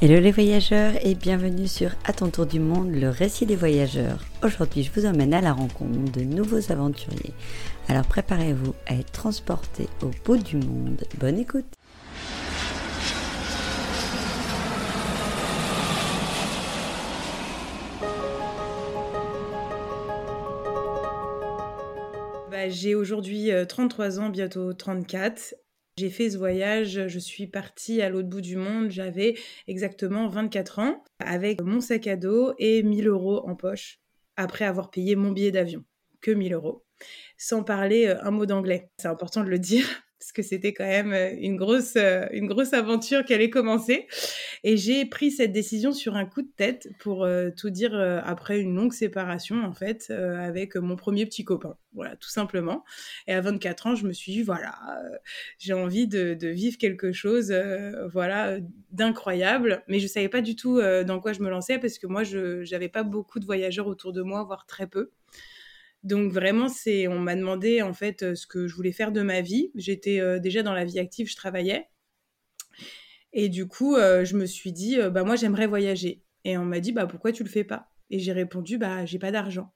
Hello les voyageurs et bienvenue sur À ton tour du monde, le récit des voyageurs. Aujourd'hui, je vous emmène à la rencontre de nouveaux aventuriers. Alors préparez-vous à être transportés au bout du monde. Bonne écoute bah, J'ai aujourd'hui 33 euh, ans, bientôt 34. J'ai fait ce voyage, je suis partie à l'autre bout du monde, j'avais exactement 24 ans, avec mon sac à dos et 1000 euros en poche, après avoir payé mon billet d'avion, que 1000 euros, sans parler euh, un mot d'anglais. C'est important de le dire, parce que c'était quand même euh, une grosse, euh, une grosse aventure qui allait commencer. Et j'ai pris cette décision sur un coup de tête, pour euh, tout dire, après une longue séparation, en fait, avec mon premier petit copain. Voilà, tout simplement. Et à 24 ans, je me suis dit, voilà, j'ai envie de, de, vivre quelque chose, voilà, d'incroyable. Mais je savais pas du tout dans quoi je me lançais, parce que moi, je n'avais pas beaucoup de voyageurs autour de moi, voire très peu. Donc vraiment, c'est, on m'a demandé en fait euh, ce que je voulais faire de ma vie. J'étais euh, déjà dans la vie active, je travaillais. Et du coup, euh, je me suis dit, bah moi j'aimerais voyager. Et on m'a dit, bah pourquoi tu le fais pas? Et j'ai répondu, bah j'ai pas d'argent.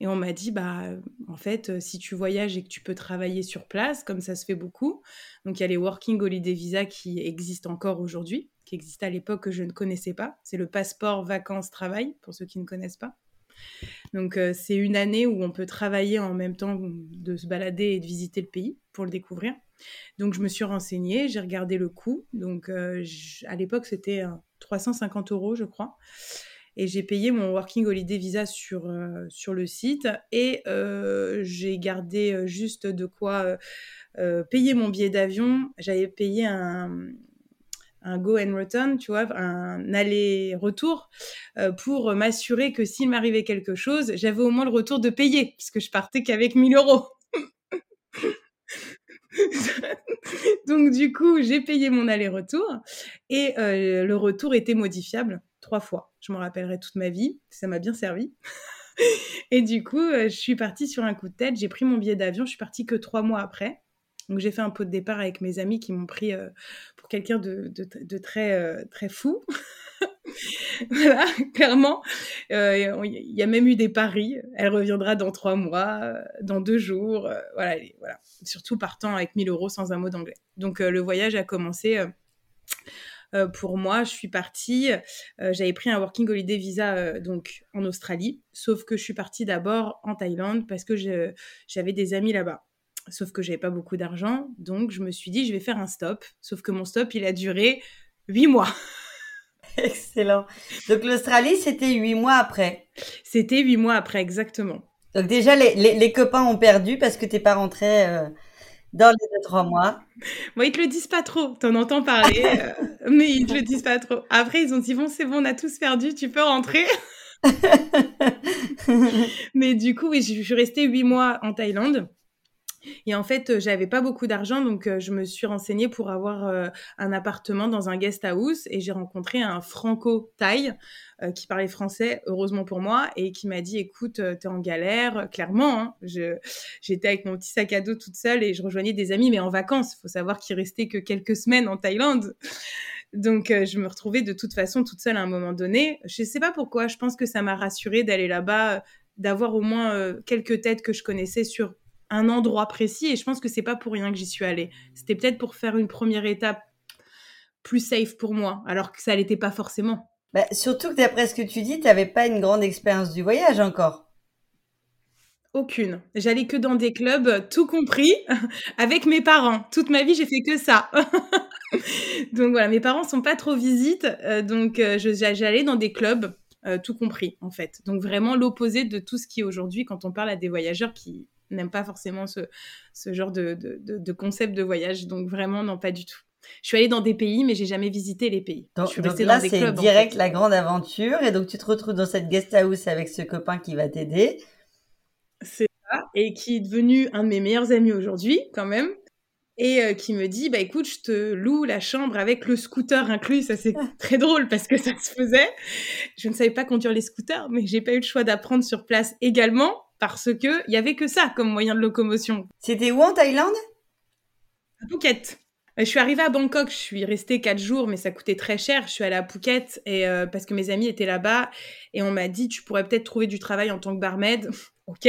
Et on m'a dit, bah en fait, si tu voyages et que tu peux travailler sur place, comme ça se fait beaucoup, donc il y a les Working Holiday Visa qui existent encore aujourd'hui, qui existaient à l'époque que je ne connaissais pas. C'est le passeport vacances-travail, pour ceux qui ne connaissent pas. Donc euh, c'est une année où on peut travailler en même temps de se balader et de visiter le pays pour le découvrir. Donc je me suis renseignée, j'ai regardé le coût. Donc euh, à l'époque c'était 350 euros je crois. Et j'ai payé mon Working Holiday Visa sur, euh, sur le site et j'ai gardé juste de quoi payer mon billet d'avion. J'avais payé un, un go and return, tu vois, un aller-retour euh, pour m'assurer que s'il m'arrivait quelque chose, j'avais au moins le retour de payer, puisque je partais qu'avec 1000 euros. Donc du coup, j'ai payé mon aller-retour et euh, le retour était modifiable trois fois. Je m'en rappellerai toute ma vie, ça m'a bien servi. et du coup, euh, je suis partie sur un coup de tête, j'ai pris mon billet d'avion, je suis partie que trois mois après. Donc j'ai fait un pot de départ avec mes amis qui m'ont pris euh, pour quelqu'un de, euh, très fou. voilà, clairement. Euh, il y a même eu des paris. Elle reviendra dans trois mois, dans deux jours. voilà, voilà. Surtout partant avec 1000 euros sans un mot d'anglais. Donc le voyage a commencé. pour moi, je suis partie. J'avais pris un working holiday visa donc en Australie, sauf que je suis partie d'abord en Thaïlande parce que j'avais des amis là-bas. Sauf que j'avais pas beaucoup d'argent, donc je me suis dit je vais faire un stop. Sauf que mon stop il a duré huit mois. Excellent. Donc l'Australie c'était huit mois après. C'était huit mois après exactement. Donc déjà les, les, copains ont perdu parce que t'es pas rentré euh, dans les deux trois mois. Bon ils te le disent pas trop, t'en entends parler, euh, mais ils te le disent pas trop. Après ils ont dit bon c'est bon on a tous perdu, tu peux rentrer. mais du coup oui je suis restée huit mois en Thaïlande. Et en fait, euh, j'avais pas beaucoup d'argent, donc euh, je me suis renseignée pour avoir euh, un appartement dans un guest house et j'ai rencontré un franco-thaï qui parlait français, heureusement pour moi, et qui m'a dit écoute, t'es en galère, clairement. Hein. J'étais avec mon petit sac à dos toute seule et je rejoignais des amis, mais en vacances. Il faut savoir qu'il restait que quelques semaines en Thaïlande. Donc, je me retrouvais de toute façon toute seule à un moment donné. Je sais pas pourquoi, je pense que ça m'a rassurée d'aller là-bas, d'avoir au moins quelques têtes que je connaissais sur un endroit précis et je pense que c'est pas pour rien que j'y suis allée. C'était peut-être pour faire une première étape plus safe pour moi, alors que ça l'était pas forcément. Bah, surtout que d'après ce que tu dis, tu n'avais pas une grande expérience du voyage encore. Aucune. J'allais que dans des clubs, tout compris, avec mes parents. Toute ma vie, j'ai fait que ça. donc voilà, mes parents sont pas trop visites, euh, donc euh, j'allais dans des clubs, euh, tout compris en fait. Donc vraiment l'opposé de tout ce qui est aujourd'hui quand on parle à des voyageurs qui n'aime pas forcément ce, ce genre de, de, concept de voyage. Donc vraiment, non, pas du tout. Je suis allée dans des pays, mais j'ai jamais visité les pays. Donc, je suis restée là, c'est direct la grande aventure. Et donc, tu te retrouves dans cette guest house avec ce copain qui va t'aider. C'est ça. Et qui est devenu un de mes meilleurs amis aujourd'hui, quand même. Et euh, qui me dit, bah écoute, je te loue la chambre avec le scooter inclus. Ça, c'est très drôle parce que ça se faisait. Je ne savais pas conduire les scooters, mais j'ai pas eu le choix d'apprendre sur place également parce que il y avait que ça comme moyen de locomotion. C'était où en Thaïlande? À Phuket. Je suis arrivée à Bangkok, je suis restée quatre jours, mais ça coûtait très cher. Je suis allée à Phuket et euh, parce que mes amis étaient là-bas et on m'a dit tu pourrais peut-être trouver du travail en tant que barmaid. ok,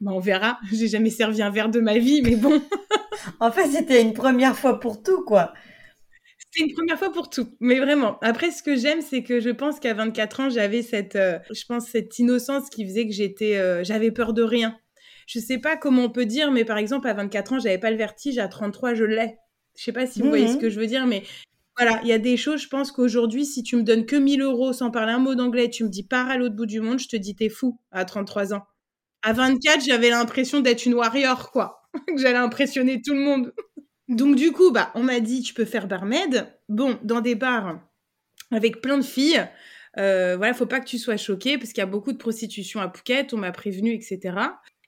bah on verra. J'ai jamais servi un verre de ma vie, mais bon. en fait, c'était une première fois pour tout, quoi. C'était une première fois pour tout, mais vraiment. Après, ce que j'aime, c'est que je pense qu'à 24 ans, j'avais cette, euh, je pense, cette innocence qui faisait que j'étais, euh, j'avais peur de rien. Je sais pas comment on peut dire, mais par exemple, à 24 ans, j'avais pas le vertige. À 33, je l'ai. Je sais pas si vous voyez ce mhm. que je veux dire, mais voilà, il y a des choses, je pense qu'aujourd'hui, si tu me donnes que 1000 euros sans parler un mot d'anglais, tu me dis pars à l'autre bout du monde, je te dis t'es fou à 33 ans. À 24, j'avais l'impression d'être une warrior, quoi. que j'allais impressionner tout le monde. Donc du coup, bah, on m'a dit tu peux faire barmaid. Bon, dans des bars avec plein de filles. Euh, voilà, faut pas que tu sois choqué parce qu'il y a beaucoup de prostitution à Phuket. On m'a prévenu, etc.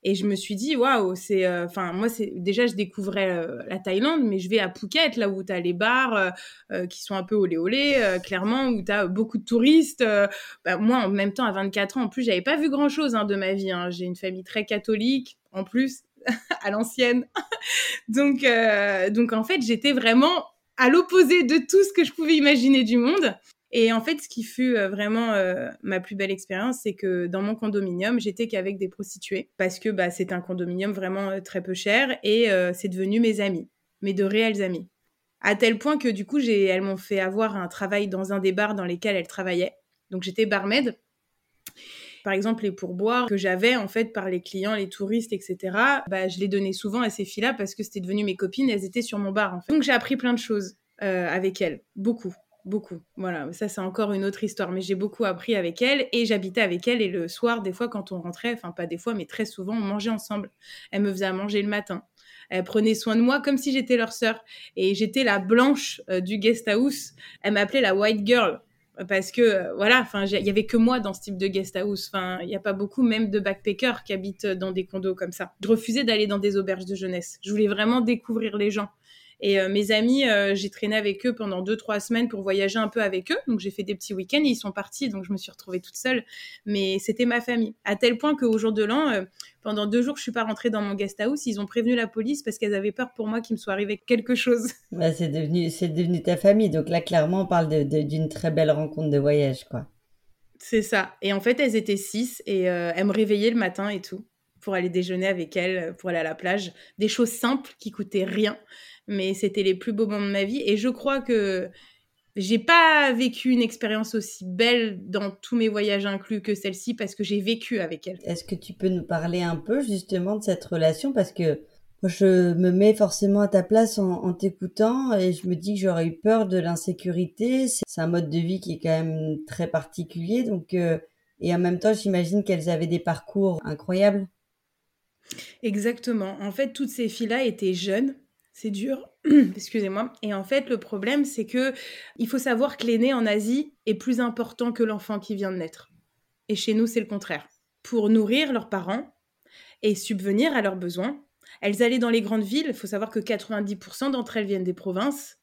Et je me suis dit, waouh, c'est. Euh, enfin, moi, c'est déjà, je découvrais euh, la Thaïlande, mais je vais à Phuket, là où tu as les bars euh, qui sont un peu olé olé, clairement, où tu as beaucoup de touristes. Bah, moi, en même temps, à 24 ans, en plus, j'avais pas vu grand chose hein, de ma vie. Hein. J'ai une famille très catholique, en plus, à l'ancienne. donc, donc, en fait, j'étais vraiment à l'opposé de tout ce que je pouvais imaginer du monde. Et en fait, ce qui fut euh, vraiment euh, ma plus belle expérience, c'est que dans mon condominium, j'étais qu'avec des prostituées parce que bah, c'est un condominium vraiment euh, très peu cher et c'est devenu mes amis, mes de réels amis. À tel point que du coup, elles m'ont fait avoir un travail dans un des bars dans lesquels elles travaillaient. Donc j'étais barmaid. Par exemple, les pourboires que j'avais en fait par les clients, les touristes, etc. Bah, je les donnais souvent à ces filles-là parce que c'était devenu mes copines. Elles étaient sur mon bar. Donc j'ai appris plein de choses avec elles, beaucoup beaucoup. Voilà, ça c'est encore une autre histoire, mais j'ai beaucoup appris avec elle et j'habitais avec elle et le soir, des fois quand on rentrait, enfin pas des fois, mais très souvent, on mangeait ensemble. Elle me faisait à manger le matin. Elle prenait soin de moi comme si j'étais leur sœur et j'étais la blanche euh, du guest house. Elle m'appelait la white girl parce que euh, voilà, enfin il y avait que moi dans ce type de guest house. Enfin, il y a pas beaucoup même de backpackers qui habitent dans des condos comme ça. Je refusais d'aller dans des auberges de jeunesse. Je voulais vraiment découvrir les gens. Et euh, mes amis, euh, j'ai traîné avec eux pendant deux, trois semaines pour voyager un peu avec eux. Donc j'ai fait des petits week-ends et ils sont partis. Donc je me suis retrouvée toute seule. Mais c'était ma famille. À tel point qu'au jour de l'an, euh, pendant deux jours, je suis pas rentrée dans mon guest house. Ils ont prévenu la police parce qu'elles avaient peur pour moi qu'il me soit arrivé quelque chose. Bah, c'est devenu, c'est devenu ta famille. Donc là, clairement, on parle d'une très belle rencontre de voyage, quoi. C'est ça. Et en fait, elles étaient six et elles me réveillaient le matin et tout pour aller déjeuner avec elles, pour aller à la plage. Des choses simples qui coûtaient rien mais c'était les plus beaux moments de ma vie. Et je crois que j'ai pas vécu une expérience aussi belle dans tous mes voyages inclus que celle-ci parce que j'ai vécu avec elle. Est-ce que tu peux nous parler un peu justement de cette relation? Parce que moi, je me mets forcément à ta place en, t'écoutant et je me dis que j'aurais eu peur de l'insécurité. C'est un mode de vie qui est quand même très particulier, donc euh, et en même temps, j'imagine qu'elles avaient des parcours incroyables. Exactement. En fait, toutes ces filles-là étaient jeunes c'est dur, excusez-moi. Et en fait, le problème, c'est que il faut savoir que l'aîné en Asie est plus important que l'enfant qui vient de naître. Et chez nous, c'est le contraire. Pour nourrir leurs parents et subvenir à leurs besoins, elles allaient dans les grandes villes. Il faut savoir que 90% d'entre elles viennent des provinces.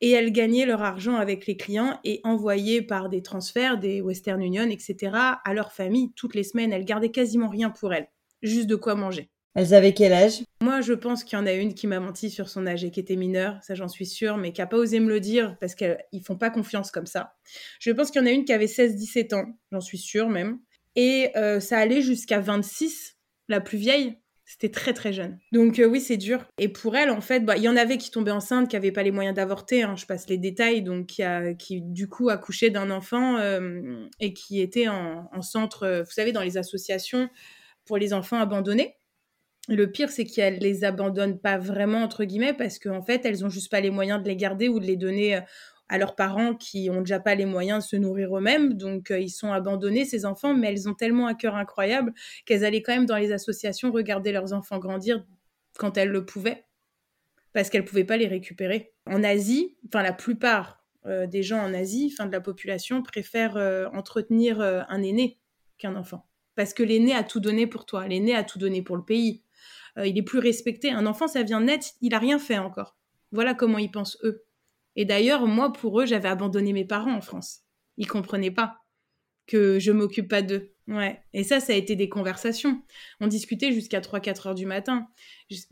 Et elles gagnaient leur argent avec les clients et envoyaient par des transferts, des Western Union, etc., à leur famille toutes les semaines. Elles gardaient quasiment rien pour elles, juste de quoi manger. Elles avaient quel âge? Moi, je pense qu'il y en a une qui m'a menti sur son âge et qui était mineure, ça j'en suis sûre, mais qui n'a pas osé me le dire parce qu'ils font pas confiance comme ça. Je pense qu'il y en a une qui avait 16-17 ans, j'en suis sûre même. Et euh, ça allait jusqu'à 26, la plus vieille. C'était très très jeune. Donc euh, oui, c'est dur. Et pour elle, en fait, bah, il y en avait qui tombaient enceintes, qui n'avaient pas les moyens d'avorter. Hein, je passe les détails. Donc qui, du coup accouchait d'un enfant euh, et qui était en centre, vous savez, dans les associations pour les enfants abandonnés. Le pire, c'est qu'elles les abandonnent pas vraiment, entre guillemets, parce qu'en fait, elles ont juste pas les moyens de les garder ou de les donner euh, à leurs parents qui ont déjà pas les moyens de se nourrir eux-mêmes. Donc, euh, ils sont abandonnés, ces enfants, mais elles ont tellement un cœur incroyable qu'elles allaient quand même dans les associations regarder leurs enfants grandir quand elles le pouvaient, parce qu'elles pouvaient pas les récupérer. En Asie, enfin, la plupart euh, des gens en Asie, enfin, de la population, préfèrent entretenir un aîné qu'un enfant. Parce que l'aîné a tout donné pour toi, l'aîné a tout donné pour le pays, euh, il est plus respecté. Un enfant, ça vient net, il a rien fait encore. Voilà comment ils pensent eux. Et d'ailleurs, moi, pour eux, j'avais abandonné mes parents en France. Ils comprenaient pas que je m'occupe pas d'eux. Ouais, et ça, ça a été des conversations. On discutait jusqu'à 3-4 heures du matin.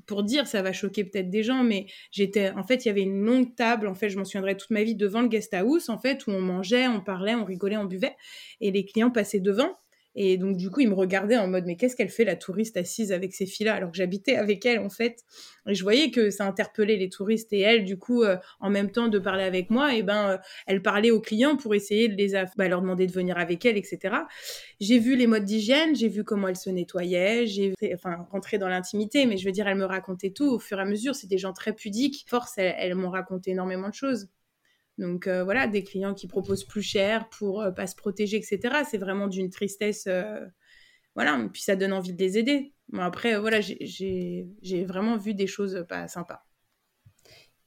Pour dire, ça va choquer peut-être des gens, mais j'étais. En fait, il y avait une longue table, en fait, je m'en souviendrai toute ma vie, devant le guest house, en fait, où on mangeait, on parlait, on rigolait, on buvait. Et les clients passaient devant. Et donc, du coup, il me regardait en mode, mais qu'est-ce qu'elle fait, la touriste assise avec ces filles-là, alors que j'habitais avec elle, en fait. Et je voyais que ça interpellait les touristes et elle, du coup, euh, en même temps de parler avec moi, et ben, euh, elle parlait aux clients pour essayer de les bah, leur demander de venir avec elle, etc. J'ai vu les modes d'hygiène, j'ai vu comment elle se nettoyait, j'ai, enfin, rentré dans l'intimité, mais je veux dire, elle me racontait tout au fur et à mesure. C'est des gens très pudiques. Force, elles m'ont raconté énormément de choses. Donc euh, voilà, des clients qui proposent plus cher pour euh, pas se protéger, etc. C'est vraiment d'une tristesse. Euh, voilà, puis ça donne envie de les aider. Bon, après, voilà, j'ai vraiment vu des choses pas sympas.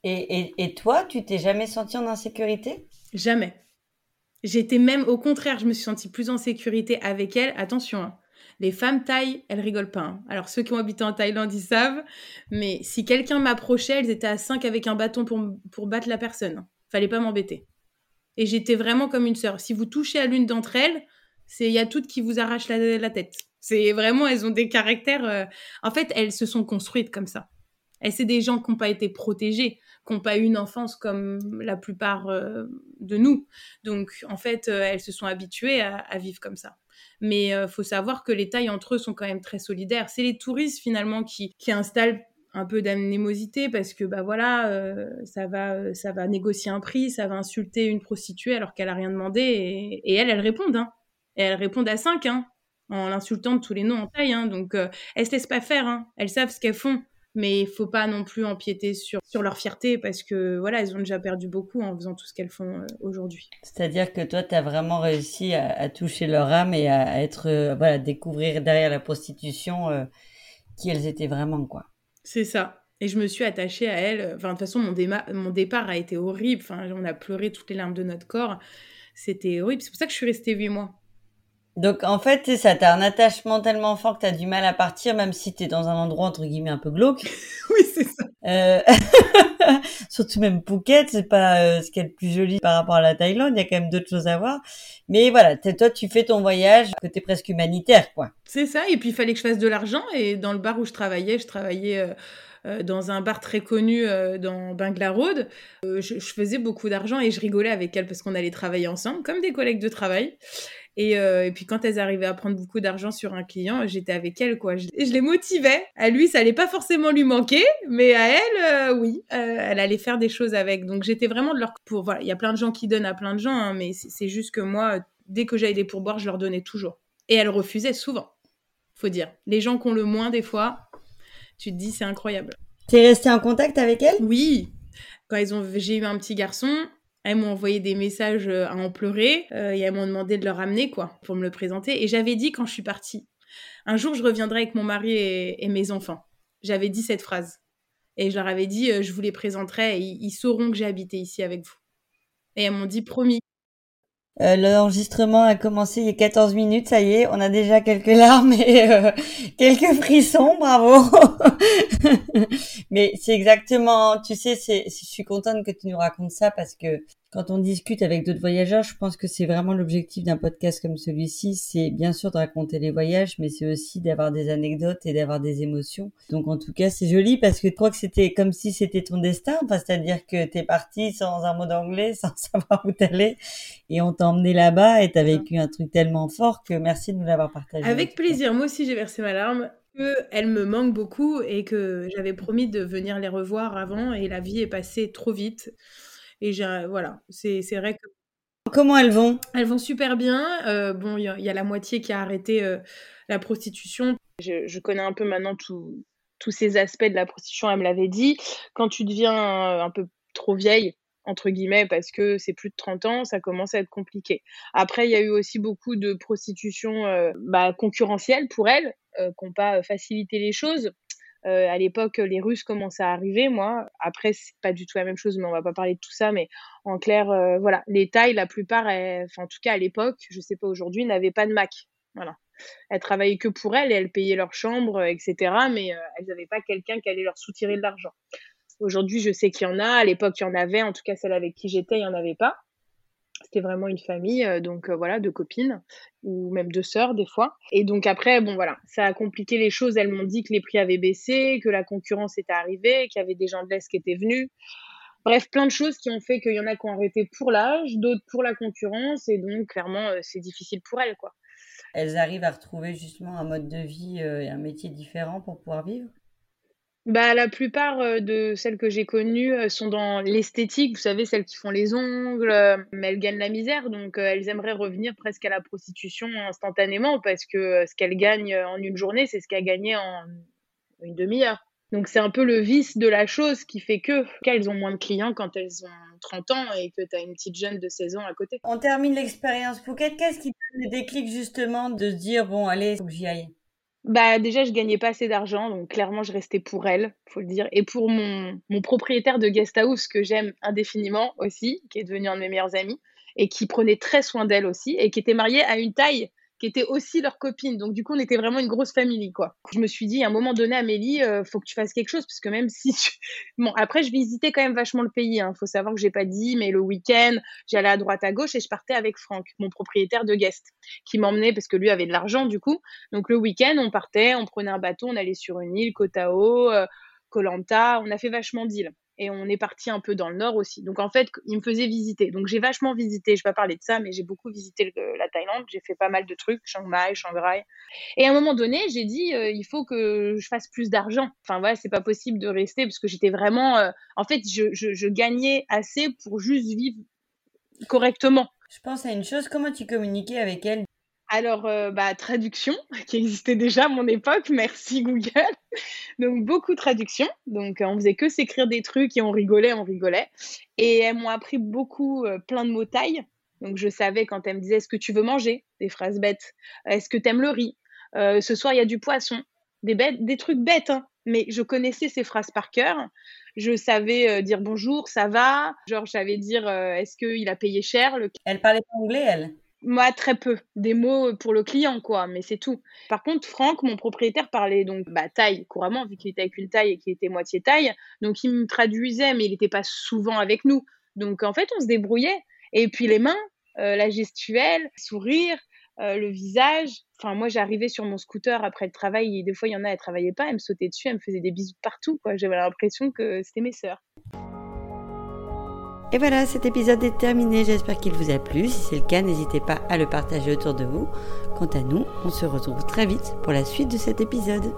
Et, et, toi, tu t'es jamais sentie en insécurité? Jamais. J'étais même, au contraire, je me suis sentie plus en sécurité avec elle. Attention, hein. les femmes taillent, elles rigolent pas. Hein. Alors ceux qui ont habité en Thaïlande, ils savent. Mais si quelqu'un m'approchait, elles étaient à 5 avec un bâton pour, pour battre la personne. Fallait pas m'embêter. Et j'étais vraiment comme une sœur. Si vous touchez à l'une d'entre elles, c'est il y a toutes qui vous arrachent la, tête. C'est vraiment, elles ont des caractères. Euh, en fait, elles se sont construites comme ça. Et c'est des gens qui n'ont pas été protégés, qui n'ont pas eu une enfance comme la plupart euh, de nous. Donc, en fait, euh, elles se sont habituées à, vivre comme ça. Mais il faut savoir que les tailles entre eux sont quand même très solidaires. C'est les touristes finalement qui, qui installent un peu d'anémosité parce que bah voilà euh, ça va euh, ça va négocier un prix ça va insulter une prostituée alors qu'elle a rien demandé et, elle elle répond hein. et elle répond à 5 hein, en l'insultant de tous les noms en taille hein. donc euh, elles se laissent pas faire hein. elles savent ce qu'elles font mais il faut pas non plus empiéter sur, sur leur fierté parce que voilà elles ont déjà perdu beaucoup en faisant tout ce qu'elles font aujourd'hui c'est-à-dire que toi tu as vraiment réussi à, toucher leur âme et à, être voilà découvrir derrière la prostitution qui elles étaient vraiment quoi c'est ça. Et je me suis attachée à elle. Enfin, de toute façon, mon, mon départ a été horrible. Enfin, on a pleuré toutes les larmes de notre corps. C'était horrible. C'est pour ça que je suis restée huit mois. Donc, en fait, c'est ça. T'as un attachement tellement fort que t'as du mal à partir, même si t'es dans un endroit, entre guillemets, un peu glauque. oui, c'est ça. Euh... Surtout même Phuket, c'est pas euh, ce qui est le plus joli par rapport à la Thaïlande. Il y a quand même d'autres choses à voir. Mais voilà, toi, tu fais ton voyage côté presque humanitaire, quoi. C'est ça. Et puis, il fallait que je fasse de l'argent. Et dans le bar où je travaillais, je travaillais euh, euh, dans un bar très connu dans Bangla Road. Je, je, faisais beaucoup d'argent et je rigolais avec elle parce qu'on allait travailler ensemble, comme des collègues de travail. Euh, et, puis quand elles arrivaient à prendre beaucoup d'argent sur un client, j'étais avec elles, quoi. Je, je les motivais. À lui, ça allait pas forcément lui manquer, mais à elle, euh, oui, euh, elle allait faire des choses avec. Donc j'étais vraiment de leur pour. Voilà, il y a plein de gens qui donnent à plein de gens, hein, mais c'est juste que moi, dès que j'avais des pourboires, je leur donnais toujours. Et elles refusaient souvent. Faut dire. Les gens qui ont le moins des fois, tu te dis c'est incroyable. T'es resté en contact avec elles? Oui. Quand ils ont, j'ai eu un petit garçon, elles m'ont envoyé des messages euh, à en pleurer euh, et elles m'ont demandé de le ramener, quoi, pour me le présenter. Et j'avais dit quand je suis partie, un jour je reviendrai avec mon mari et, mes enfants. J'avais dit cette phrase. Et je leur avais dit, euh, je vous les présenterai et ils sauront que j'ai habité ici avec vous. Et elles m'ont dit, promis. Euh, L'enregistrement a commencé il y a 14 minutes, ça y est, on a déjà quelques larmes et euh, quelques frissons, bravo. Mais c'est exactement, tu sais, c'est, je suis contente que tu nous racontes ça parce que quand on discute avec d'autres voyageurs, je pense que c'est vraiment l'objectif d'un podcast comme celui-ci, c'est bien sûr de raconter les voyages, mais c'est aussi d'avoir des anecdotes et d'avoir des émotions. Donc en tout cas, c'est joli parce que je crois que c'était comme si c'était ton destin, enfin, c'est-à-dire que t'es parti sans un mot d'anglais, sans savoir où t'allais, et on t'a emmené là-bas et t'as vécu un truc tellement fort que merci de nous l'avoir partagé. Avec plaisir, moi aussi j'ai versé ma larme elle me manque beaucoup et que j'avais promis de venir les revoir avant et la vie est passée trop vite. Et voilà, c'est vrai que. Comment elles vont? Elles vont super bien. Euh, bon, il y, a la moitié qui a arrêté euh, la prostitution. Je, connais un peu maintenant tous ces aspects de la prostitution. Elle me l'avait dit. Quand tu deviens un, peu trop vieille, entre guillemets, parce que c'est plus de 30 ans, ça commence à être compliqué. Après, il y a eu aussi beaucoup de prostitution euh, bah, concurrentielle pour elles, qui n'ont pas facilité les choses. Euh, à l'époque, les Russes commençaient à arriver, moi. Après, c'est pas du tout la même chose, mais on va pas parler de tout ça. Mais en clair, euh, voilà, les tailles, la plupart, enfin, en tout cas à l'époque, je sais pas aujourd'hui, n'avaient pas de Mac. Voilà. Elles travaillaient que pour elles et elles payaient leur chambre, etc. Mais euh, elles n'avaient pas quelqu'un qui allait leur soutirer de l'argent. Aujourd'hui, je sais qu'il y en a. À l'époque, il y en avait. En tout cas, celle avec qui j'étais, il y en avait pas. C'était vraiment une famille, euh, donc euh, voilà, de copines ou même de sœurs des fois. Et donc après, bon voilà, ça a compliqué les choses. Elles m'ont dit que les prix avaient baissé, que la concurrence était arrivée, qu'il y avait des gens de l'Est qui étaient venus. Bref, plein de choses qui ont fait qu'il y en a qui ont arrêté pour l'âge, d'autres pour la concurrence, et donc clairement, c'est difficile pour elles, quoi. Elles arrivent à retrouver justement un mode de vie et un métier différent pour pouvoir vivre? Bah, la plupart, de celles que j'ai connues, sont dans l'esthétique, vous savez, celles qui font les ongles, mais elles gagnent la misère, donc elles aimeraient revenir presque à la prostitution instantanément parce que, ce qu'elles gagnent, en une journée, c'est ce qu'elles gagnaient en une demi-heure. Donc c'est un peu le vice de la chose qui fait que qu'elles ont moins de clients quand elles ont 30 ans et que tu as une petite jeune de 16 ans à côté. On termine l'expérience Phuket. Qu'est-ce qui donne déclic justement de dire, bon allez, faut que j'y aille? Bah déjà, je gagnais pas assez d'argent, donc clairement, je restais pour elle, faut le dire. Et pour mon, mon propriétaire de guest house, que j'aime indéfiniment aussi, qui est devenu un de mes meilleurs amis, et qui prenait très soin d'elle aussi, et qui était marié à une taille qui étaient aussi leurs copines. Donc, du coup, on était vraiment une grosse famille, quoi. Je me suis dit, à un moment donné, Amélie, euh, faut que tu fasses quelque chose, parce que même si Bon, après, je visitais quand même vachement le pays, hein. Faut savoir que j'ai pas dit, mais le week-end, j'allais à droite, à gauche, et je partais avec Franck, mon propriétaire de guest, qui m'emmenait, parce que lui avait de l'argent, du coup. Donc, le week-end, on partait, on prenait un bateau, on allait sur une île, Kotao, euh, Kolanta, on a fait vachement d'îles et on est parti un peu dans le nord aussi. Donc en fait, il me faisait visiter. Donc j'ai vachement visité, je vais pas parler de ça, mais j'ai beaucoup visité la Thaïlande, j'ai fait pas mal de trucs, Chiang Mai, Shanghai. Et à un moment donné, j'ai dit euh, il faut que je fasse plus d'argent. Enfin voilà, c'est pas possible de rester parce que j'étais vraiment euh, en fait, je, je, je gagnais assez pour juste vivre correctement. Je pense à une chose, comment tu communiquais avec elle? Alors, euh, bah, traduction, qui existait déjà à mon époque, merci Google. Donc, beaucoup de traduction. Donc, on faisait que s'écrire des trucs et on rigolait, on rigolait. Et elles m'ont appris beaucoup, euh, plein de mots taille. Donc, je savais quand elles me disaient Est-ce que tu veux manger? Des phrases bêtes. Est-ce que tu aimes le riz? Euh, Ce soir, il y a du poisson. Des, bêtes, des trucs bêtes, hein. mais je connaissais ces phrases par cœur. Je savais dire bonjour, ça va. Genre, je savais dire Est-ce qu'il a payé cher Elle parlait anglais, elle? Moi, très peu. Des mots pour le client, quoi, mais c'est tout. Par contre, Franck, mon propriétaire, parlait donc bah, taille couramment, vu qu'il était avec une taille et qu'il était moitié taille. Donc, il me traduisait, mais il n'était pas souvent avec nous. Donc, en fait, on se débrouillait. Et puis, les mains, euh, la gestuelle, sourire, euh, le visage. Enfin, moi, j'arrivais sur mon scooter après le travail et des fois, il y en a, elles travaillaient pas, elles me sautaient dessus, elles me faisaient des bisous partout, quoi. J'avais l'impression que c'était mes sœurs. Et voilà, cet épisode est terminé. J'espère qu'il vous a plu. Si c'est le cas, n'hésitez pas à le partager autour de vous. Quant à nous, on se retrouve très vite pour la suite de cet épisode.